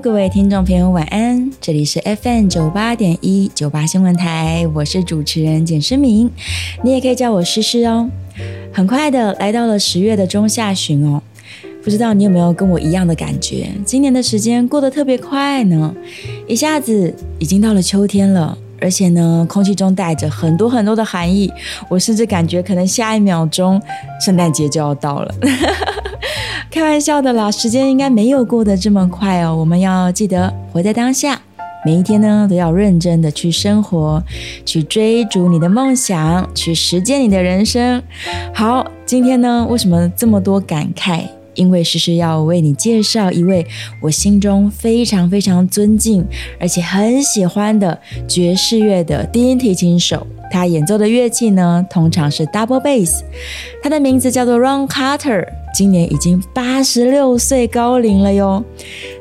各位听众朋友，晚安！这里是 FM 九八点一九八新闻台，我是主持人简诗明，你也可以叫我诗诗哦。很快的来到了十月的中下旬哦，不知道你有没有跟我一样的感觉？今年的时间过得特别快呢，一下子已经到了秋天了，而且呢，空气中带着很多很多的寒意，我甚至感觉可能下一秒钟圣诞节就要到了。开玩笑的啦，时间应该没有过得这么快哦。我们要记得活在当下，每一天呢都要认真的去生活，去追逐你的梦想，去实践你的人生。好，今天呢为什么这么多感慨？因为诗诗要为你介绍一位我心中非常非常尊敬，而且很喜欢的爵士乐的低音提琴手。他演奏的乐器呢，通常是 double bass。他的名字叫做 Ron Carter，今年已经八十六岁高龄了哟。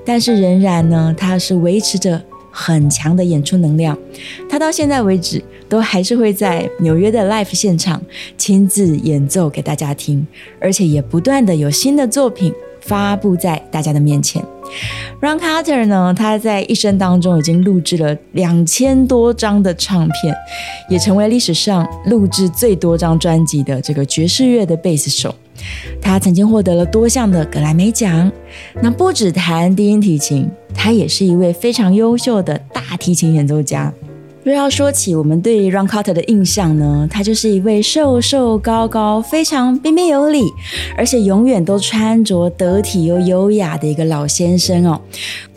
但是仍然呢，他是维持着很强的演出能量。他到现在为止，都还是会在纽约的 live 现场亲自演奏给大家听，而且也不断的有新的作品发布在大家的面前。Ron Carter 呢，他在一生当中已经录制了两千多张的唱片，也成为历史上录制最多张专辑的这个爵士乐的贝斯手。他曾经获得了多项的格莱美奖。那不止弹低音提琴，他也是一位非常优秀的大提琴演奏家。若要说起我们对 Ron Carter 的印象呢，他就是一位瘦瘦高高、非常彬彬有礼，而且永远都穿着得体又优雅的一个老先生哦。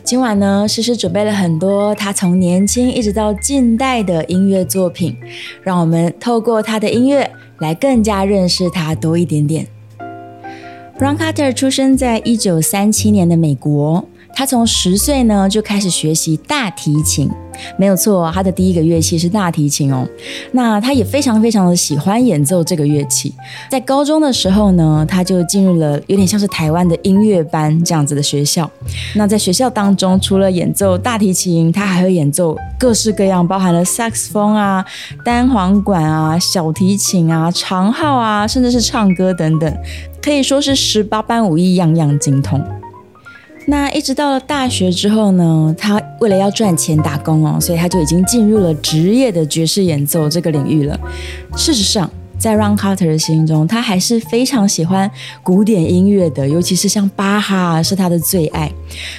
今晚呢，诗诗准备了很多他从年轻一直到近代的音乐作品，让我们透过他的音乐来更加认识他多一点点。Ron Carter 出生在一九三七年的美国。他从十岁呢就开始学习大提琴，没有错，他的第一个乐器是大提琴哦。那他也非常非常的喜欢演奏这个乐器。在高中的时候呢，他就进入了有点像是台湾的音乐班这样子的学校。那在学校当中，除了演奏大提琴，他还会演奏各式各样，包含了萨克斯风啊、单簧管啊、小提琴啊、长号啊，甚至是唱歌等等，可以说是十八般武艺，样样精通。那一直到了大学之后呢，他为了要赚钱打工哦，所以他就已经进入了职业的爵士演奏这个领域了。事实上，在 Ron Carter 的心中，他还是非常喜欢古典音乐的，尤其是像巴哈是他的最爱。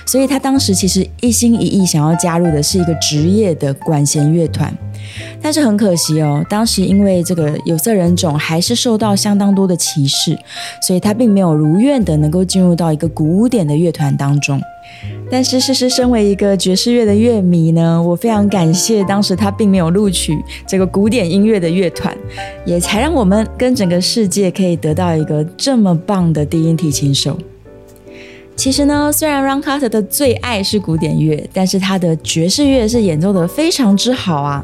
所以他当时其实一心一意想要加入的是一个职业的管弦乐团。但是很可惜哦，当时因为这个有色人种还是受到相当多的歧视，所以他并没有如愿的能够进入到一个古典的乐团当中。但是，诗诗身为一个爵士乐的乐迷呢，我非常感谢当时他并没有录取这个古典音乐的乐团，也才让我们跟整个世界可以得到一个这么棒的低音提琴手。其实呢，虽然 Ron Carter 的最爱是古典乐，但是他的爵士乐是演奏的非常之好啊。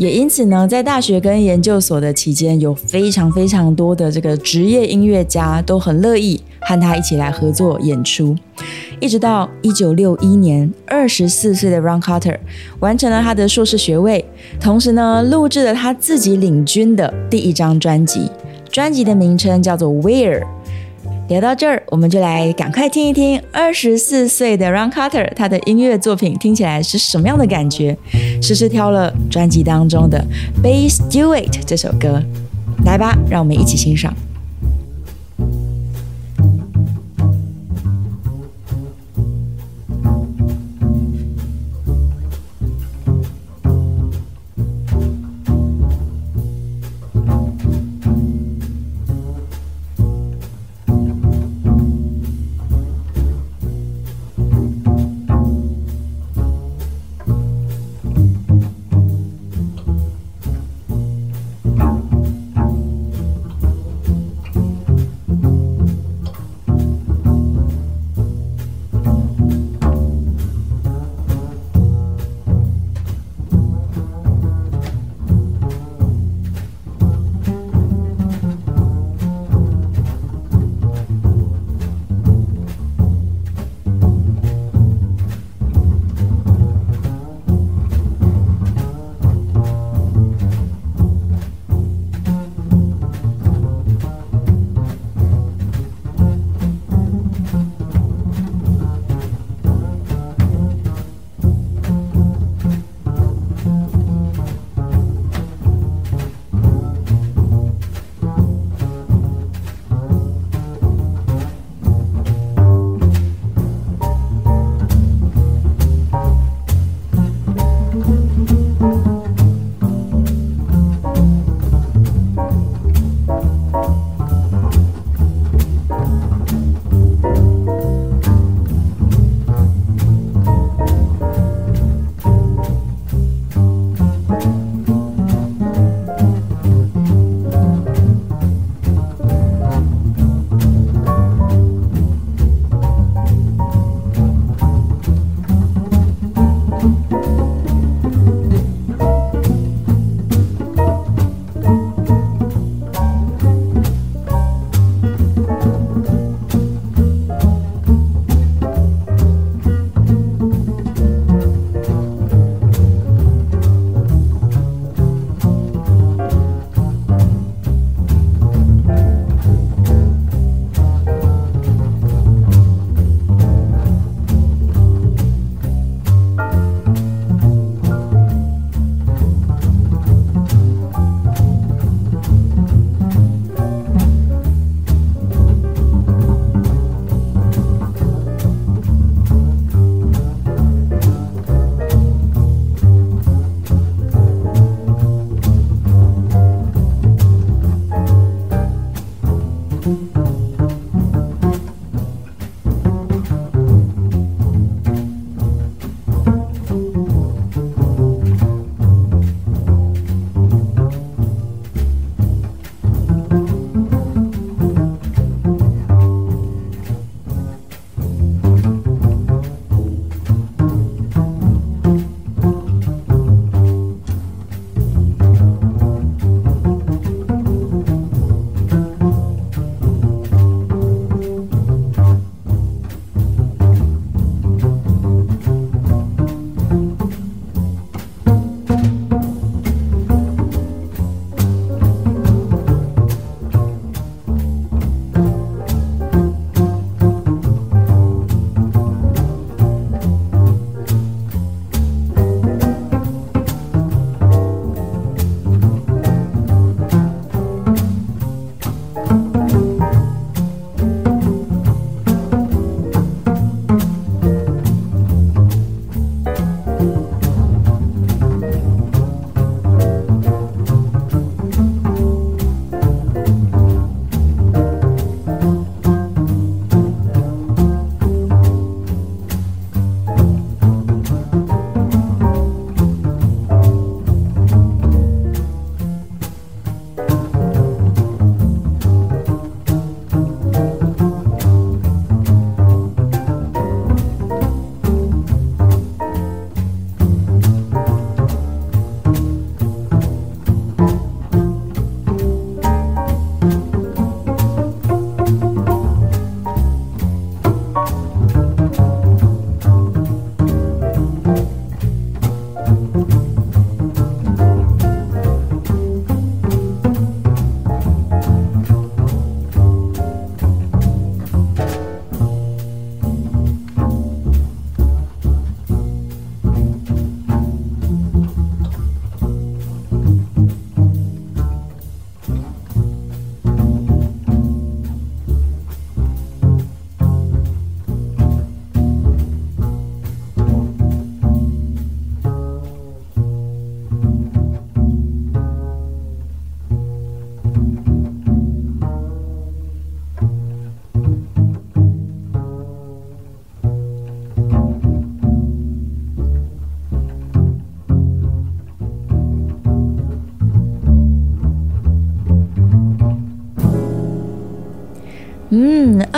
也因此呢，在大学跟研究所的期间，有非常非常多的这个职业音乐家都很乐意和他一起来合作演出。一直到一九六一年，二十四岁的 Ron Carter 完成了他的硕士学位，同时呢，录制了他自己领军的第一张专辑，专辑的名称叫做 Where。聊到这儿，我们就来赶快听一听二十四岁的 Ron Carter 他的音乐作品听起来是什么样的感觉。诗诗挑了专辑当中的《Bass Duet》这首歌，来吧，让我们一起欣赏。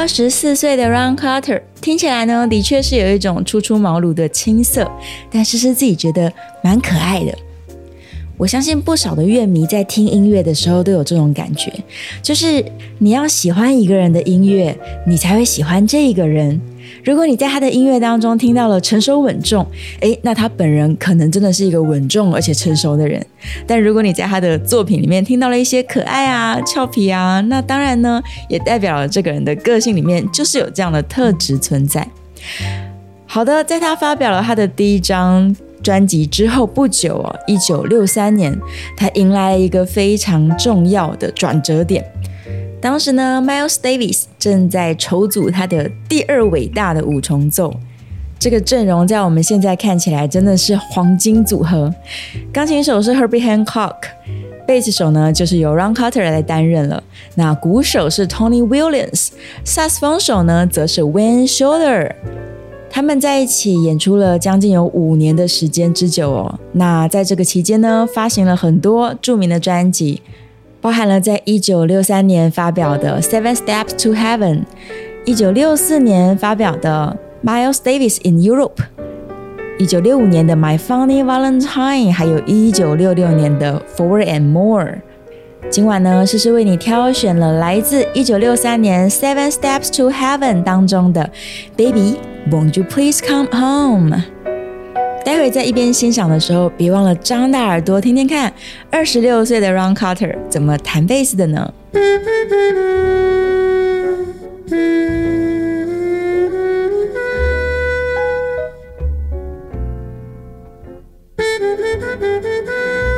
二十四岁的 Ron Carter 听起来呢，的确是有一种初出茅庐的青涩，但是是自己觉得蛮可爱的。我相信不少的乐迷在听音乐的时候都有这种感觉，就是你要喜欢一个人的音乐，你才会喜欢这一个人。如果你在他的音乐当中听到了成熟稳重，诶，那他本人可能真的是一个稳重而且成熟的人。但如果你在他的作品里面听到了一些可爱啊、俏皮啊，那当然呢，也代表了这个人的个性里面就是有这样的特质存在。好的，在他发表了他的第一张。专辑之后不久哦，一九六三年，他迎来了一个非常重要的转折点。当时呢，Miles Davis 正在筹组他的第二伟大的五重奏。这个阵容在我们现在看起来真的是黄金组合。钢琴手是 Herbie Hancock，贝斯手呢就是由 Ron Carter 来担任了。那鼓手是 Tony Williams，萨斯风手呢则是 Wayne Shorter。他们在一起演出了将近有五年的时间之久哦。那在这个期间呢，发行了很多著名的专辑，包含了在一九六三年发表的《Seven Steps to Heaven》，一九六四年发表的《Miles Davis in Europe》，一九六五年的《My Funny Valentine》，还有一九六六年的《Four and More》。今晚呢，诗诗为你挑选了来自一九六三年《Seven Steps to Heaven》当中的《Baby》。won't you please come home? 待会在一边欣赏的时候别忘了张大耳朵听听看。二十六岁的 ron carter 怎么弹贝斯的呢？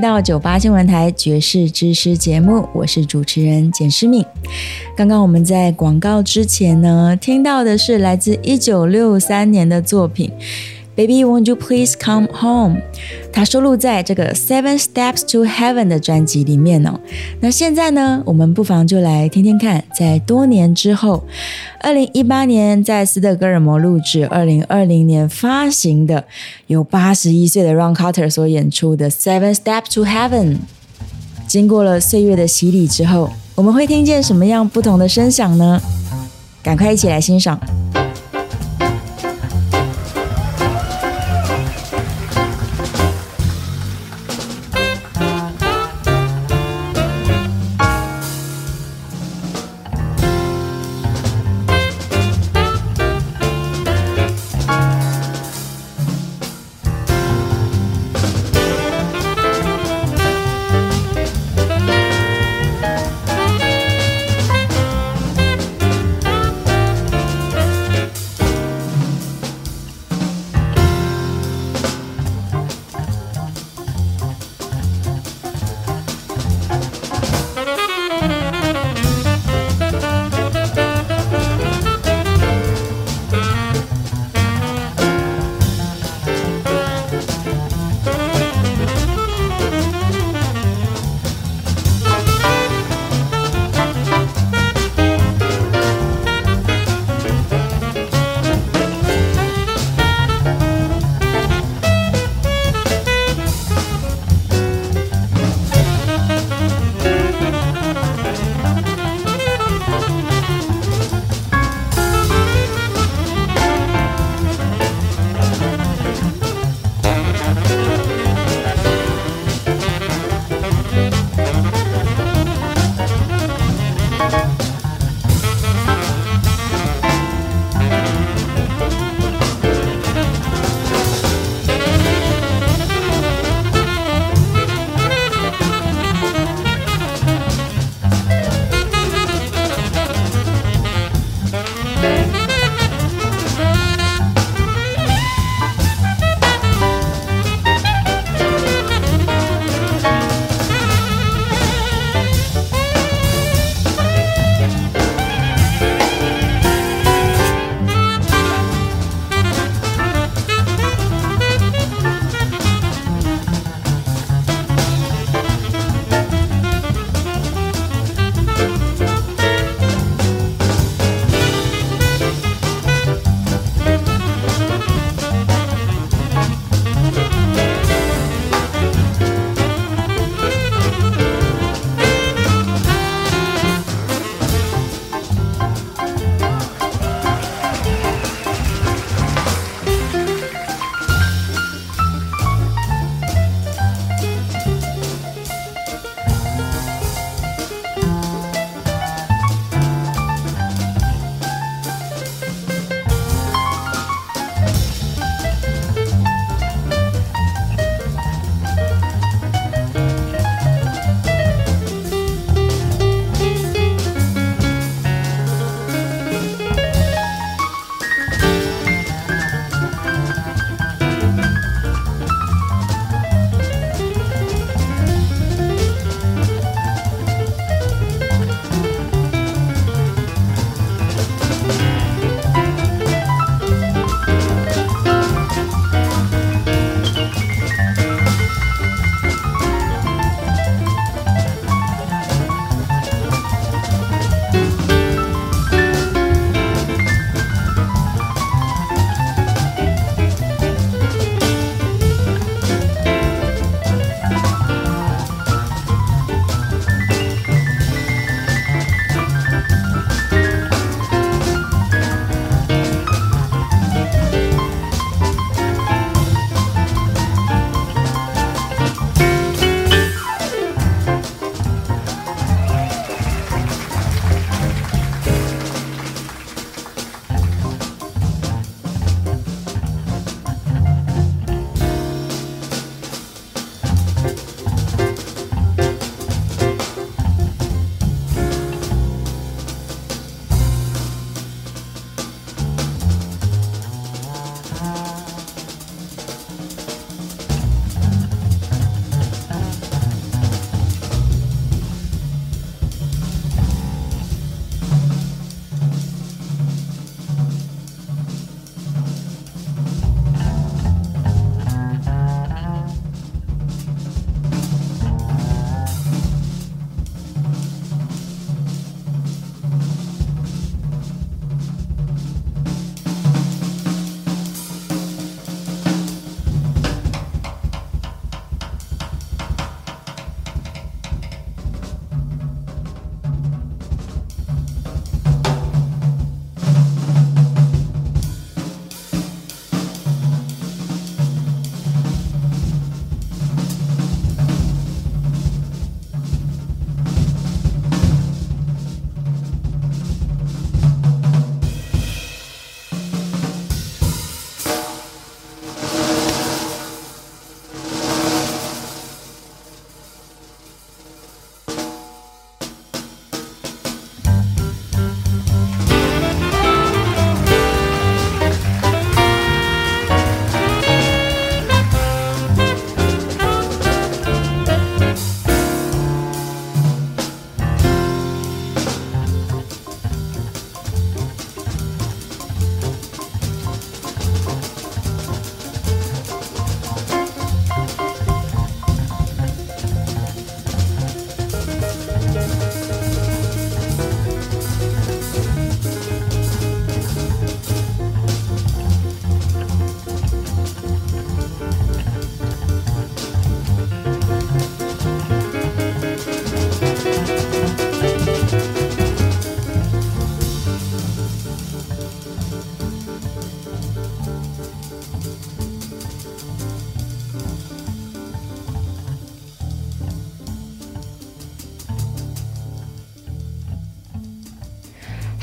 到九八新闻台爵士知识节目，我是主持人简诗敏。刚刚我们在广告之前呢，听到的是来自一九六三年的作品。Baby, won't you please come home？它收录在这个《Seven Steps to Heaven》的专辑里面哦。那现在呢，我们不妨就来听听看，在多年之后，二零一八年在斯德哥尔摩录制，二零二零年发行的，由八十一岁的 Ron Carter 所演出的《Seven Steps to Heaven》。经过了岁月的洗礼之后，我们会听见什么样不同的声响呢？赶快一起来欣赏。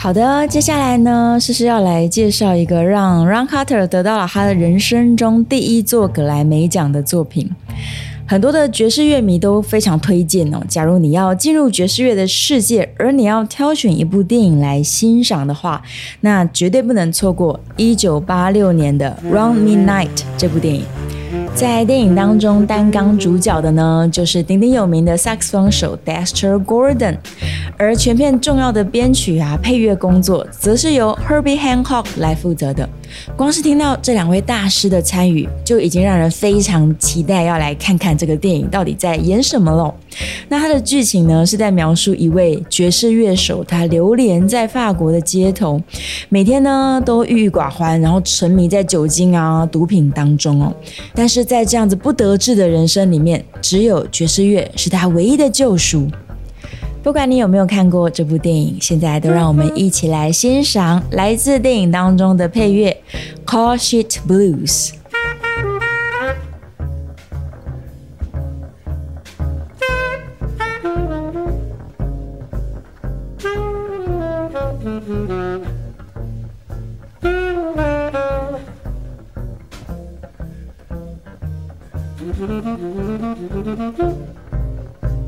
好的，接下来呢，诗诗要来介绍一个让 Ron Carter 得到了他的人生中第一座格莱美奖的作品。很多的爵士乐迷都非常推荐哦。假如你要进入爵士乐的世界，而你要挑选一部电影来欣赏的话，那绝对不能错过一九八六年的《Round Midnight》这部电影。在电影当中担纲主角的呢，就是鼎鼎有名的萨克斯风手 Dexter Gordon，而全片重要的编曲啊、配乐工作，则是由 Herbie Hancock 来负责的。光是听到这两位大师的参与，就已经让人非常期待要来看看这个电影到底在演什么了。那它的剧情呢，是在描述一位爵士乐手，他流连在法国的街头，每天呢都郁郁寡欢，然后沉迷在酒精啊、毒品当中哦。但是在这样子不得志的人生里面，只有爵士乐是他唯一的救赎。不管你有没有看过这部电影，现在都让我们一起来欣赏来自电影当中的配乐《Call She Blues》。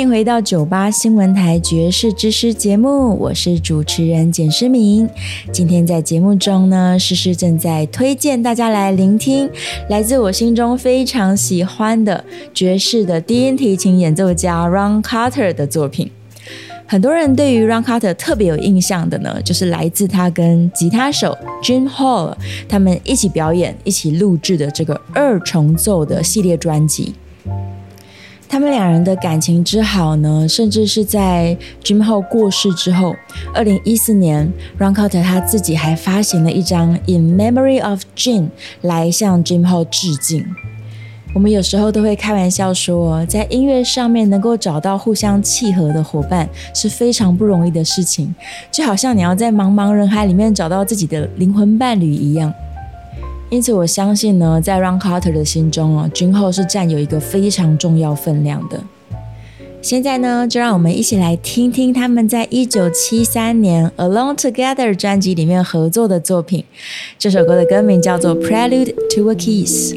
迎回到九八新闻台爵士之诗节目，我是主持人简诗明。今天在节目中呢，诗诗正在推荐大家来聆听来自我心中非常喜欢的爵士的低音提琴演奏家 Ron Carter 的作品。很多人对于 Ron Carter 特别有印象的呢，就是来自他跟吉他手 Jim Hall 他们一起表演、一起录制的这个二重奏的系列专辑。他们两人的感情之好呢，甚至是在 Jim Hall 过世之后，二零一四年，Ron Carter 他自己还发行了一张《In Memory of Jim》来向 Jim Hall 致敬。我们有时候都会开玩笑说，在音乐上面能够找到互相契合的伙伴是非常不容易的事情，就好像你要在茫茫人海里面找到自己的灵魂伴侣一样。因此，我相信呢，在 Ron Carter 的心中哦，君后是占有一个非常重要分量的。现在呢，就让我们一起来听听他们在一九七三年《Alone Together》专辑里面合作的作品。这首歌的歌名叫做《Prelude to a Kiss》。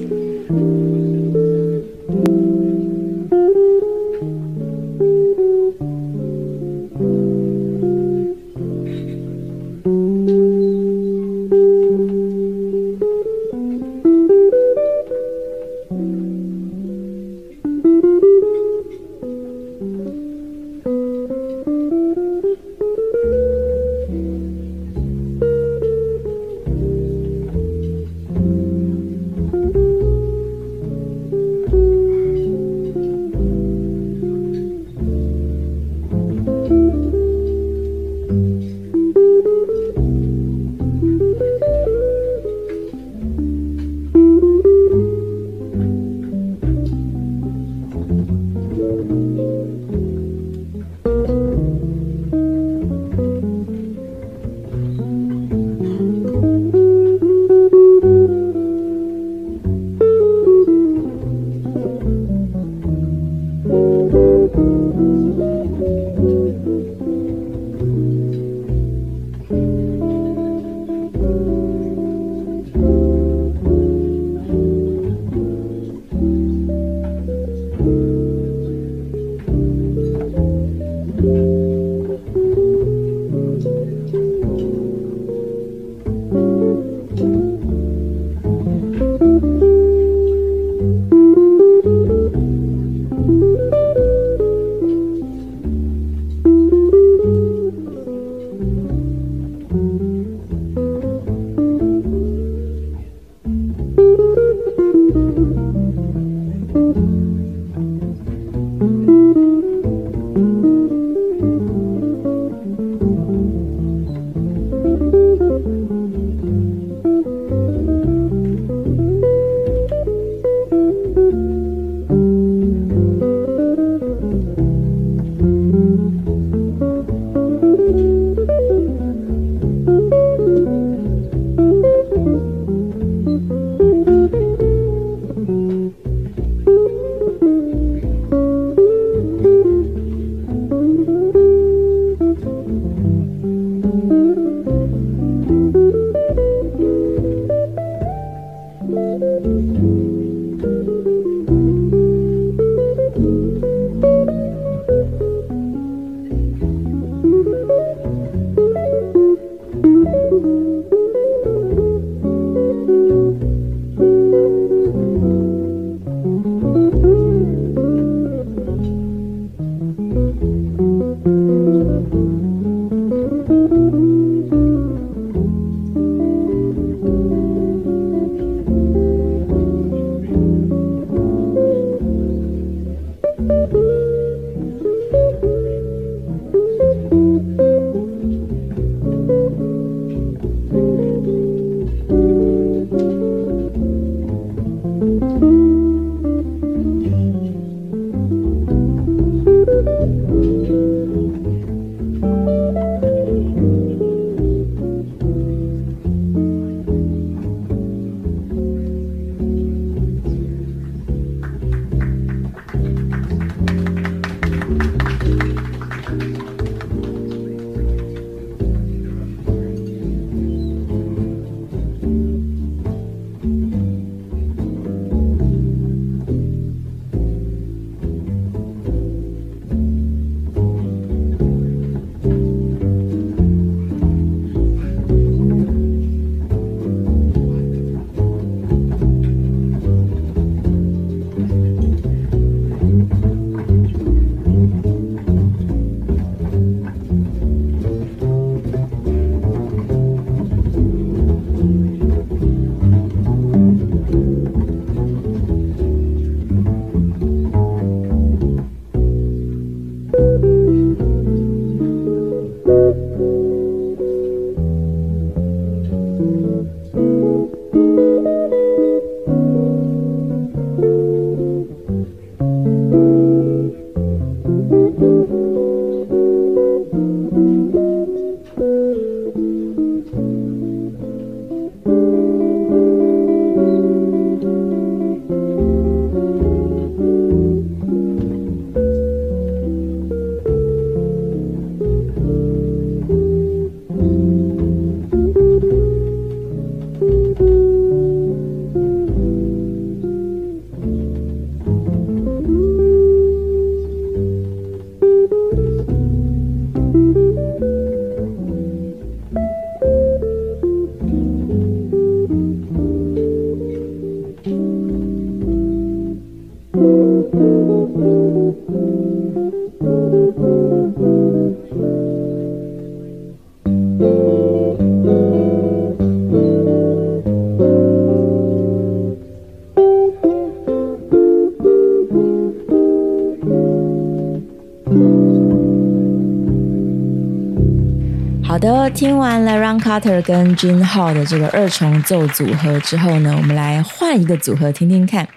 听完了 Ron Carter 跟 jinha 的这个二重奏组合之后呢，我们来换一个组合听听看。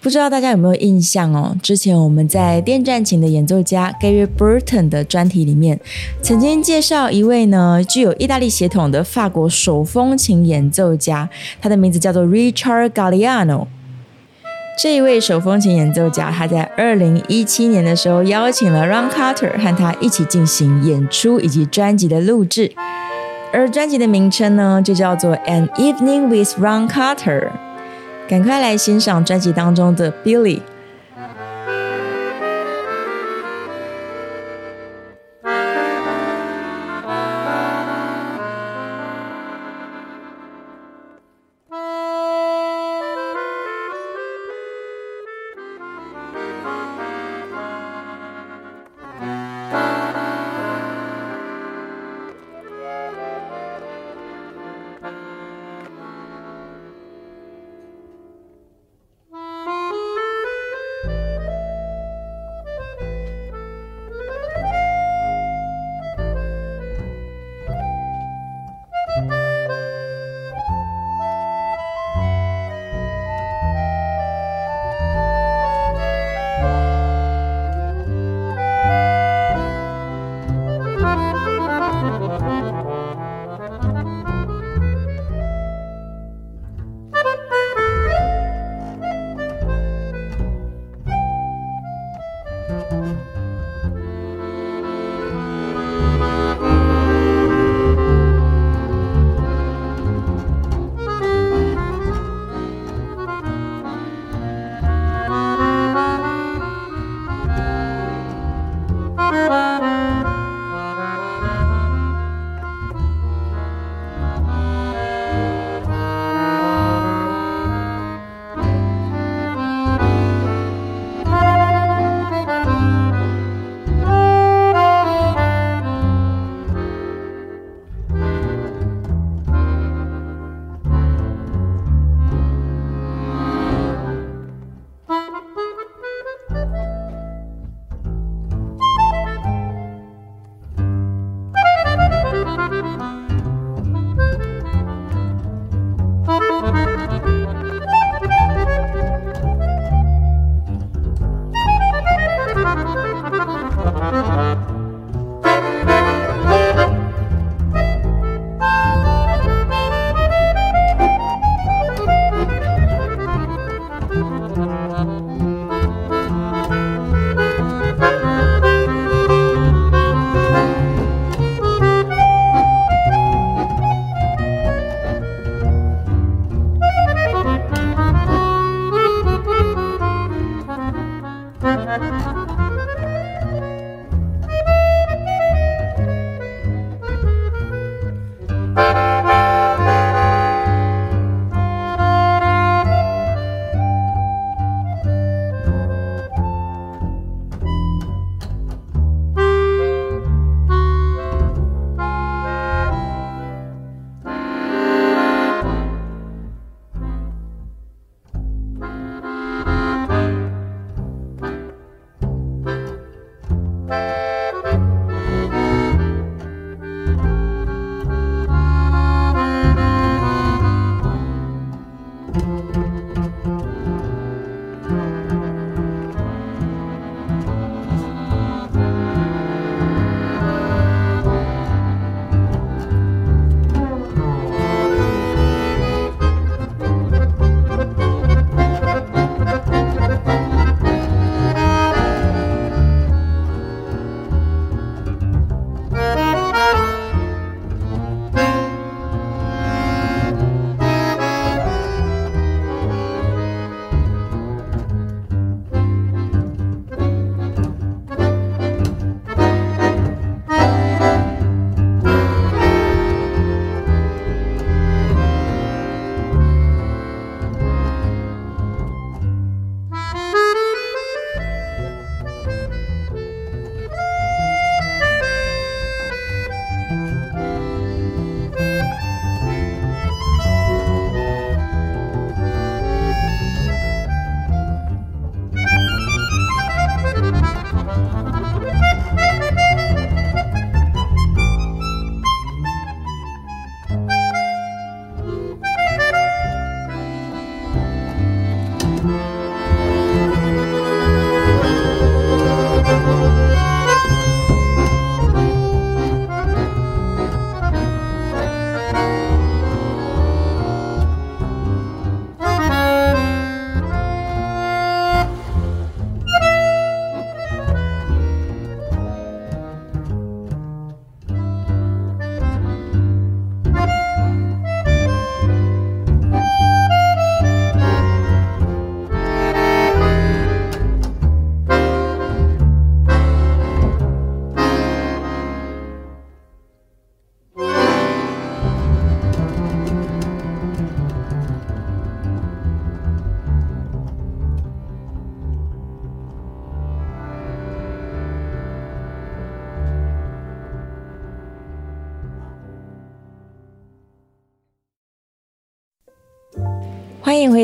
不知道大家有没有印象哦？之前我们在电战琴的演奏家 Gary Burton 的专题里面，曾经介绍一位呢具有意大利血统的法国手风琴演奏家，他的名字叫做 Richard Galliano。这一位手风琴演奏家，他在二零一七年的时候邀请了 Ron Carter 和他一起进行演出以及专辑的录制，而专辑的名称呢就叫做 An Evening with Ron Carter。赶快来欣赏专辑当中的 Billy。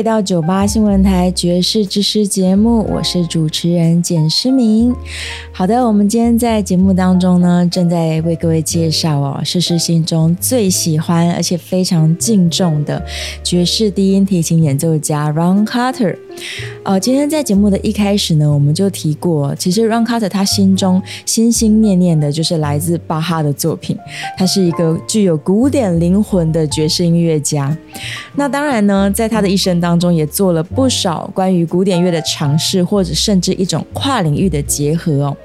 回到酒吧新闻台爵士之师节目，我是主持人简诗明。好的，我们今天在节目当中呢，正在为各位介绍哦，诗诗心中最喜欢而且非常敬重的爵士低音提琴演奏家 Ron Carter。呃，今天在节目的一开始呢，我们就提过，其实 Ron Carter 他心中心心念念的就是来自巴哈的作品。他是一个具有古典灵魂的爵士音乐家。那当然呢，在他的一生当当中，也做了不少关于古典乐的尝试，或者甚至一种跨领域的结合哦。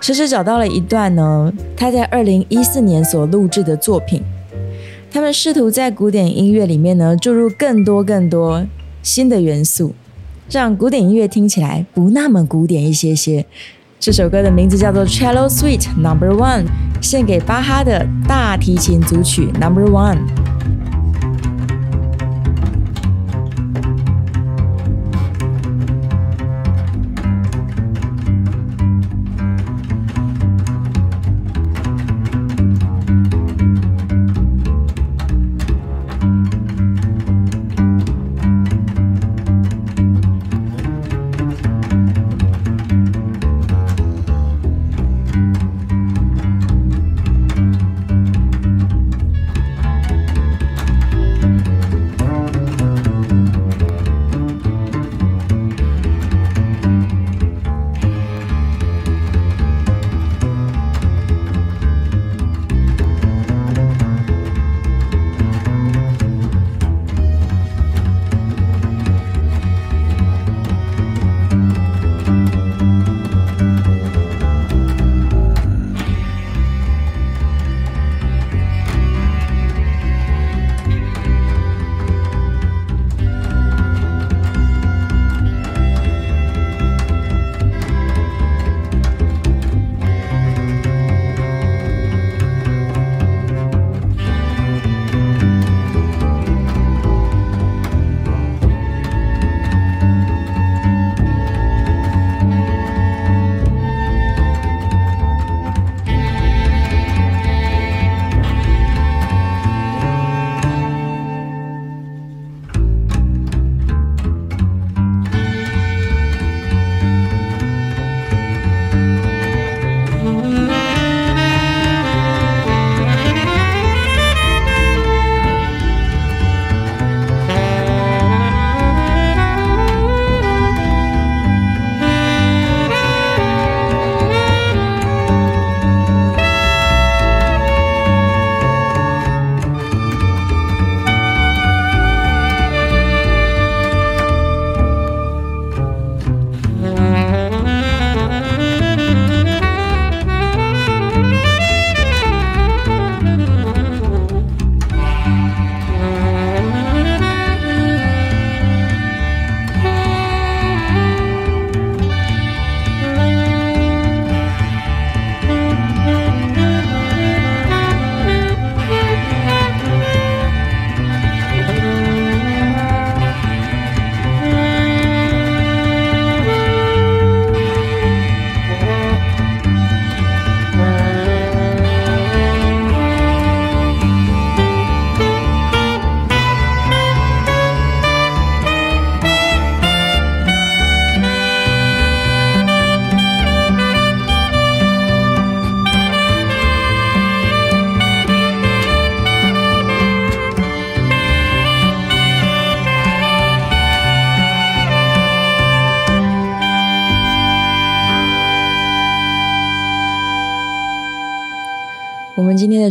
诗诗找到了一段呢，他在二零一四年所录制的作品。他们试图在古典音乐里面呢，注入更多更多新的元素。让古典音乐听起来不那么古典一些些。这首歌的名字叫做《Cello Suite Number One》，献给巴哈的大提琴组曲 Number One。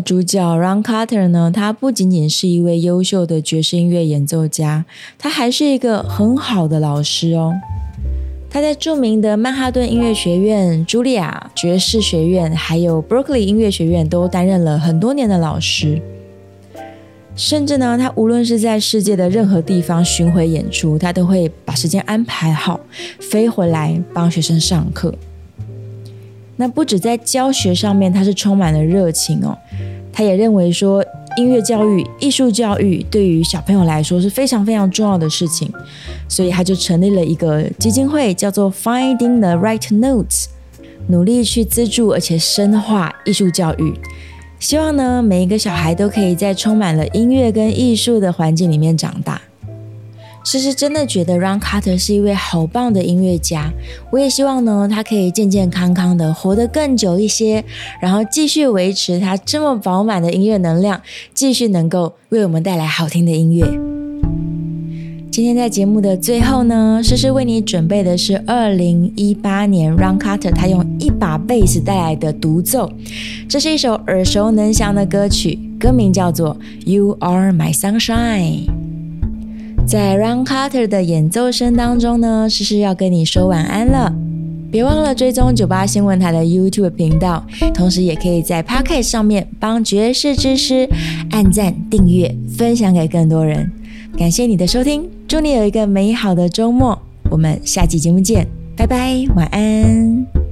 主角 Ron Carter 呢，他不仅仅是一位优秀的爵士音乐演奏家，他还是一个很好的老师哦。他在著名的曼哈顿音乐学院、茱莉亚爵士学院，还有 Berkeley 音乐学院都担任了很多年的老师。甚至呢，他无论是在世界的任何地方巡回演出，他都会把时间安排好，飞回来帮学生上课。那不止在教学上面，他是充满了热情哦。他也认为说，音乐教育、艺术教育对于小朋友来说是非常非常重要的事情，所以他就成立了一个基金会，叫做 Finding the Right Notes，努力去资助而且深化艺术教育，希望呢每一个小孩都可以在充满了音乐跟艺术的环境里面长大。诗诗真的觉得 Ron Carter 是一位好棒的音乐家，我也希望呢，他可以健健康康的活得更久一些，然后继续维持他这么饱满的音乐能量，继续能够为我们带来好听的音乐。今天在节目的最后呢，诗诗为你准备的是二零一八年 Ron Carter 他用一把贝斯带来的独奏，这是一首耳熟能详的歌曲，歌名叫做 You Are My Sunshine。在 Ron Carter 的演奏声当中呢，诗诗要跟你说晚安了。别忘了追踪九八新闻台的 YouTube 频道，同时也可以在 Podcast 上面帮爵士之师按赞、订阅、分享给更多人。感谢你的收听，祝你有一个美好的周末。我们下期节目见，拜拜，晚安。